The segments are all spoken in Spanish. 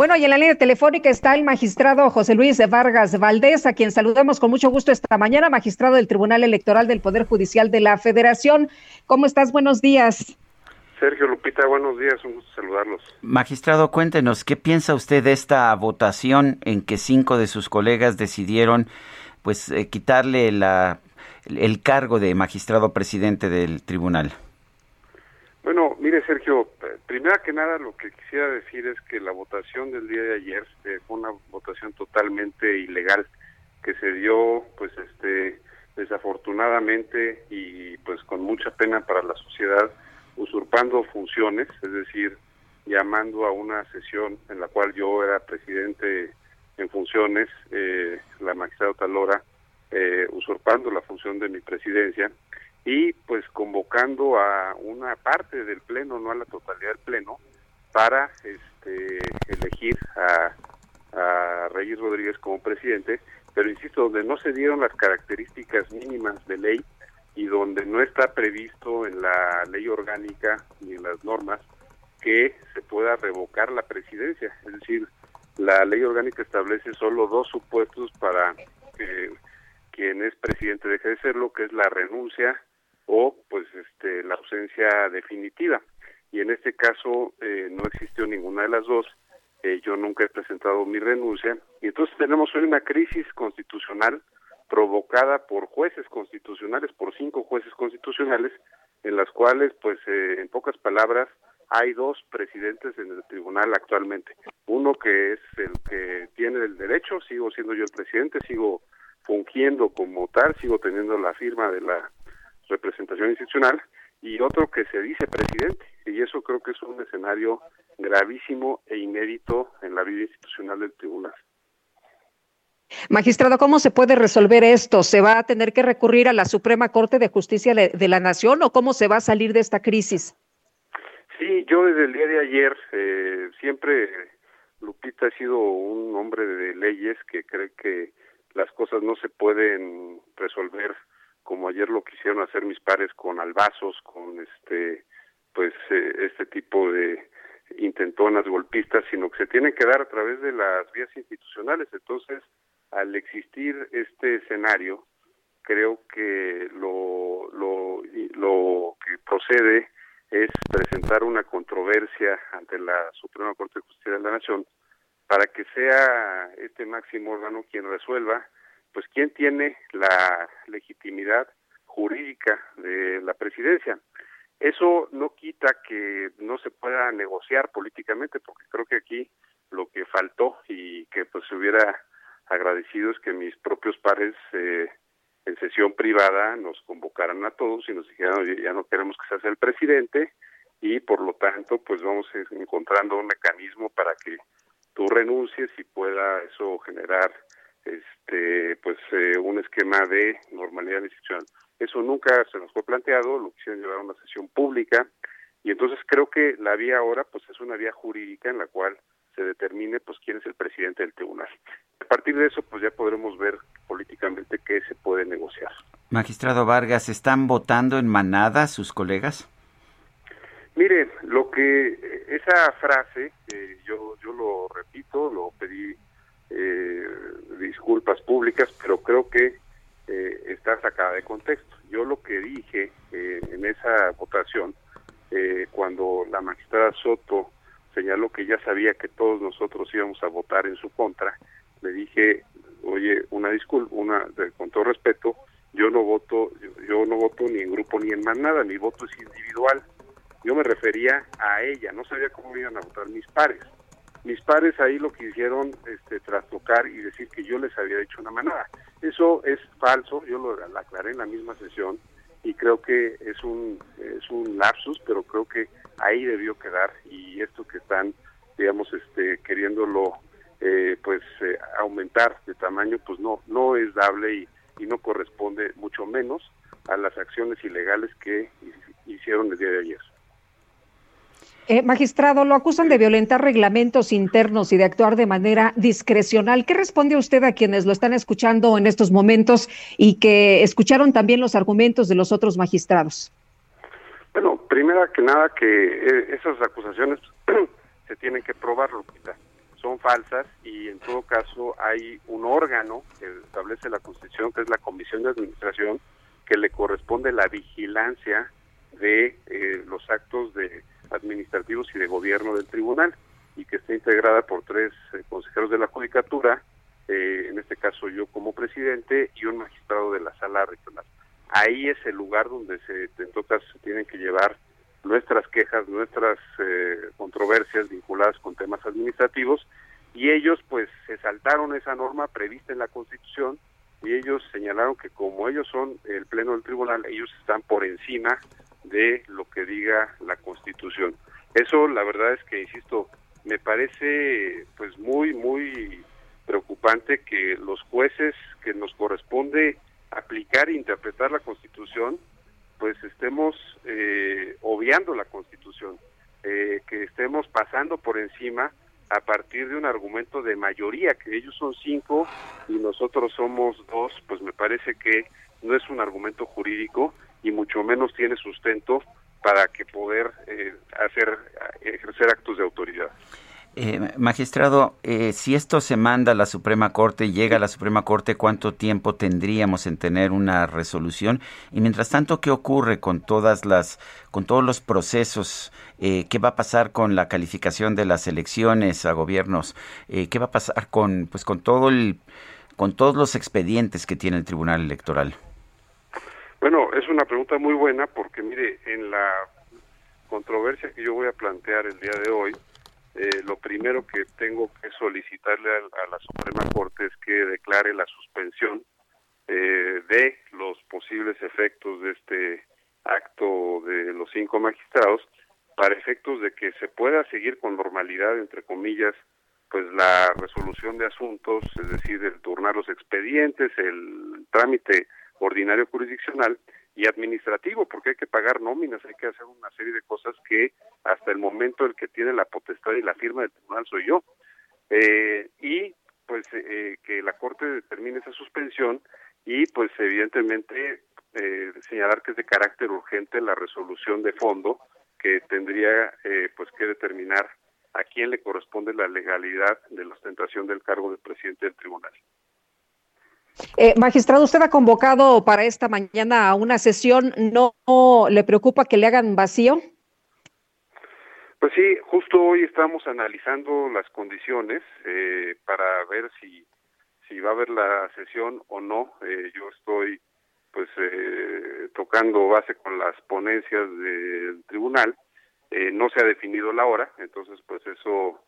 Bueno, y en la línea telefónica está el magistrado José Luis Vargas Valdés, a quien saludamos con mucho gusto esta mañana, magistrado del Tribunal Electoral del Poder Judicial de la Federación. ¿Cómo estás? Buenos días. Sergio Lupita, buenos días, un gusto saludarlos. Magistrado, cuéntenos, ¿qué piensa usted de esta votación en que cinco de sus colegas decidieron pues eh, quitarle la, el cargo de magistrado presidente del tribunal? Bueno, mire Sergio, primero que nada lo que quisiera decir es que la votación del día de ayer eh, fue una votación totalmente ilegal que se dio pues este desafortunadamente y pues con mucha pena para la sociedad usurpando funciones, es decir, llamando a una sesión en la cual yo era presidente en funciones, eh, la magistrada Talora, eh, usurpando la función de mi presidencia y pues convocando a una parte del pleno, no a la totalidad del pleno, para este, elegir a, a Reyes Rodríguez como presidente, pero insisto, donde no se dieron las características mínimas de ley y donde no está previsto en la ley orgánica ni en las normas que se pueda revocar la presidencia. Es decir, la ley orgánica establece solo dos supuestos para que quien es presidente deje de serlo, que es la renuncia o pues este la ausencia definitiva. Y en este caso eh, no existió ninguna de las dos. Eh, yo nunca he presentado mi renuncia. Y entonces tenemos hoy una crisis constitucional provocada por jueces constitucionales, por cinco jueces constitucionales, en las cuales, pues, eh, en pocas palabras, hay dos presidentes en el tribunal actualmente. Uno que es el que tiene el derecho, sigo siendo yo el presidente, sigo fungiendo como tal, sigo teniendo la firma de la representación institucional, y otro que se dice presidente. Y eso creo que es un escenario gravísimo e inédito en la vida institucional del tribunal. Magistrado, ¿cómo se puede resolver esto? ¿Se va a tener que recurrir a la Suprema Corte de Justicia de la Nación o cómo se va a salir de esta crisis? Sí, yo desde el día de ayer eh, siempre, Lupita ha sido un hombre de leyes que cree que las cosas no se pueden resolver como ayer lo quisieron hacer mis pares con albazos, con este, pues eh, este tipo de intentonas golpistas, sino que se tienen que dar a través de las vías institucionales. Entonces, al existir este escenario, creo que lo, lo, lo que procede es presentar una controversia ante la Suprema Corte de Justicia de la Nación para que sea este máximo órgano quien resuelva, pues quién tiene la legitimidad jurídica de la presidencia. Eso no quita que no se pueda negociar políticamente, porque creo que aquí lo que faltó y que pues se hubiera agradecidos que mis propios pares eh, en sesión privada nos convocaran a todos y nos dijeran, ya no queremos que seas el presidente y por lo tanto pues vamos encontrando un mecanismo para que tú renuncies y pueda eso generar este pues eh, un esquema de normalidad institucional. Eso nunca se nos fue planteado, lo quisieron llevar a una sesión pública y entonces creo que la vía ahora pues es una vía jurídica en la cual se determine pues quién es el presidente del tribunal. A partir de eso pues ya podremos ver políticamente qué se puede negociar. Magistrado Vargas, ¿están votando en manada sus colegas? Mire, lo que esa frase, eh, yo yo lo repito, lo pedí eh, disculpas pero creo que eh, está sacada de contexto. Yo lo que dije en esa votación, cuando la magistrada Soto señaló que ya sabía que todos nosotros íbamos a votar en su contra, le dije, oye, una disculpa, una, con todo respeto, yo no voto, yo, no voto ni en grupo ni en más nada, mi voto es individual. Yo me refería a ella, no sabía cómo iban a votar mis pares. Mis pares ahí lo quisieron este, trastocar y decir que yo les había hecho una manada. Eso es falso, yo lo, aclaré en la misma sesión y creo que es un, es un lapsus, pero creo que ahí debió quedar y esto que están, digamos, este, queriéndolo eh, pues eh, aumentar de tamaño, pues no, no es dable y, y no corresponde mucho menos a las acciones ilegales que hicieron el día de ayer. Eh, magistrado, lo acusan de violentar reglamentos internos y de actuar de manera discrecional. ¿Qué responde usted a quienes lo están escuchando en estos momentos y que escucharon también los argumentos de los otros magistrados? Bueno, primero que nada que eh, esas acusaciones se tienen que probar, Lupita. Son falsas y en todo caso hay un órgano que establece la Constitución, que es la Comisión de Administración, que le corresponde la vigilancia de eh, los actos de administrativos y de gobierno del tribunal y que está integrada por tres eh, consejeros de la judicatura, eh, en este caso yo como presidente y un magistrado de la sala regional. Ahí es el lugar donde se, en todo caso, se tienen que llevar nuestras quejas, nuestras controversias vinculadas con temas administrativos y ellos pues se saltaron esa norma prevista en la Constitución y ellos señalaron que como ellos son el pleno del tribunal, ellos están por encima de lo que diga la Constitución. Eso la verdad es que, insisto, me parece pues muy, muy preocupante que los jueces que nos corresponde aplicar e interpretar la Constitución, pues estemos eh, obviando la Constitución, eh, que estemos pasando por encima a partir de un argumento de mayoría, que ellos son cinco y nosotros somos dos, pues me parece que no es un argumento jurídico y mucho menos tiene sustento para que poder eh, hacer ejercer actos de autoridad. Eh, magistrado, eh, si esto se manda a la Suprema Corte, llega a la Suprema Corte, ¿cuánto tiempo tendríamos en tener una resolución? Y mientras tanto, ¿qué ocurre con todas las, con todos los procesos? Eh, ¿Qué va a pasar con la calificación de las elecciones a gobiernos? ¿Qué va a pasar con, pues, con todo el, con todos los expedientes que tiene el Tribunal Electoral? Bueno, es una pregunta muy buena porque, mire, en la controversia que yo voy a plantear el día de hoy, eh, lo primero que tengo que solicitarle a, la Suprema Corte es que declare la suspensión eh, de los posibles efectos de este acto de los cinco magistrados para efectos de que se pueda seguir con normalidad, entre comillas, pues la resolución de asuntos, es decir, el turnar los expedientes, el trámite ordinario jurisdiccional y administrativo, porque hay que pagar nóminas, hay que hacer una serie de cosas que hasta el momento el que tiene la potestad y la firma del tribunal soy yo. Eh, y pues eh, que la Corte determine esa suspensión y pues evidentemente eh, señalar que es de carácter urgente la resolución de fondo que tendría pues que determinar a quién le corresponde la legalidad de la ostentación del cargo de presidente del tribunal. Eh, magistrado, usted ha convocado para esta mañana a una sesión. ¿No le preocupa que le hagan vacío? Pues sí, justo hoy estamos analizando las condiciones eh, para ver si, si va a haber la sesión o no. Eh, yo estoy pues eh, tocando base con las ponencias del tribunal. Eh, no se ha definido la hora, entonces pues eso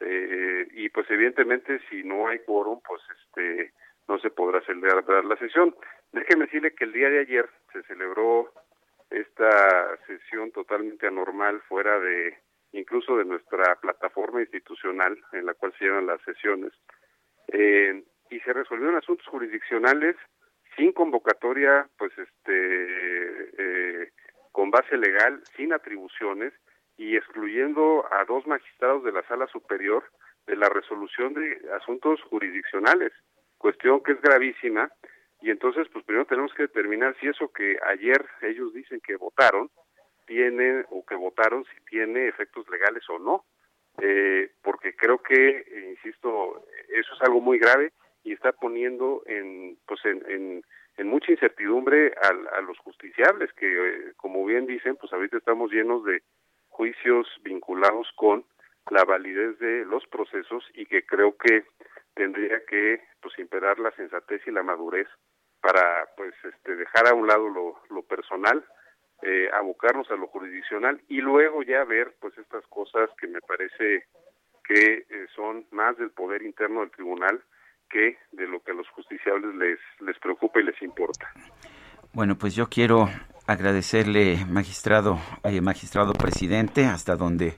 eh, y pues evidentemente si no hay quórum, pues este no se podrá celebrar la sesión. Déjeme decirle que el día de ayer se celebró esta sesión totalmente anormal fuera de incluso de nuestra plataforma institucional en la cual se llevan las sesiones eh, y se resolvieron asuntos jurisdiccionales sin convocatoria pues este eh, con base legal sin atribuciones y excluyendo a dos magistrados de la sala superior de la resolución de asuntos jurisdiccionales cuestión que es gravísima y entonces pues primero tenemos que determinar si eso que ayer ellos dicen que votaron tiene o que votaron si tiene efectos legales o no. Eh, porque creo que insisto eso es algo muy grave y está poniendo en pues en, en, mucha incertidumbre a, a los justiciables que eh, como bien dicen pues ahorita estamos llenos de juicios vinculados con la validez de los procesos y que creo que tendría que pues imperar la sensatez y la madurez para pues este dejar a un lado lo, lo personal eh, abocarnos a lo jurisdiccional y luego ya ver pues estas cosas que me parece que eh, son más del poder interno del tribunal que de lo que a los justiciables les les preocupa y les importa. Bueno, pues yo quiero agradecerle, magistrado, eh, magistrado presidente, hasta donde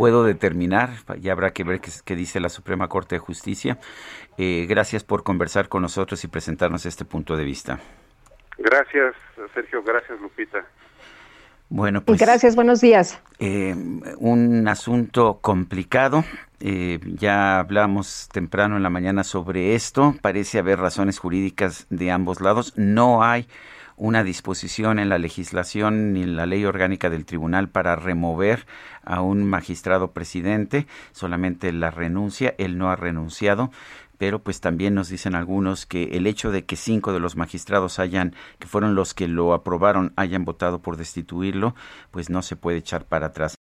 puedo determinar, ya habrá que ver qué, dice la Suprema Corte de Justicia. Eh, gracias por conversar con nosotros y presentarnos este punto de vista. Gracias, Sergio. Gracias, Lupita. Bueno, pues. Gracias, buenos días. Eh, un asunto complicado. Eh, ya hablamos temprano en la mañana sobre esto. Parece haber razones jurídicas de ambos lados. No hay una disposición en la legislación ni en la ley orgánica del tribunal para remover a un magistrado presidente, solamente la renuncia, él no ha renunciado, pero pues también nos dicen algunos que el hecho de que cinco de los magistrados hayan, que fueron los que lo aprobaron, hayan votado por destituirlo, pues no se puede echar para atrás.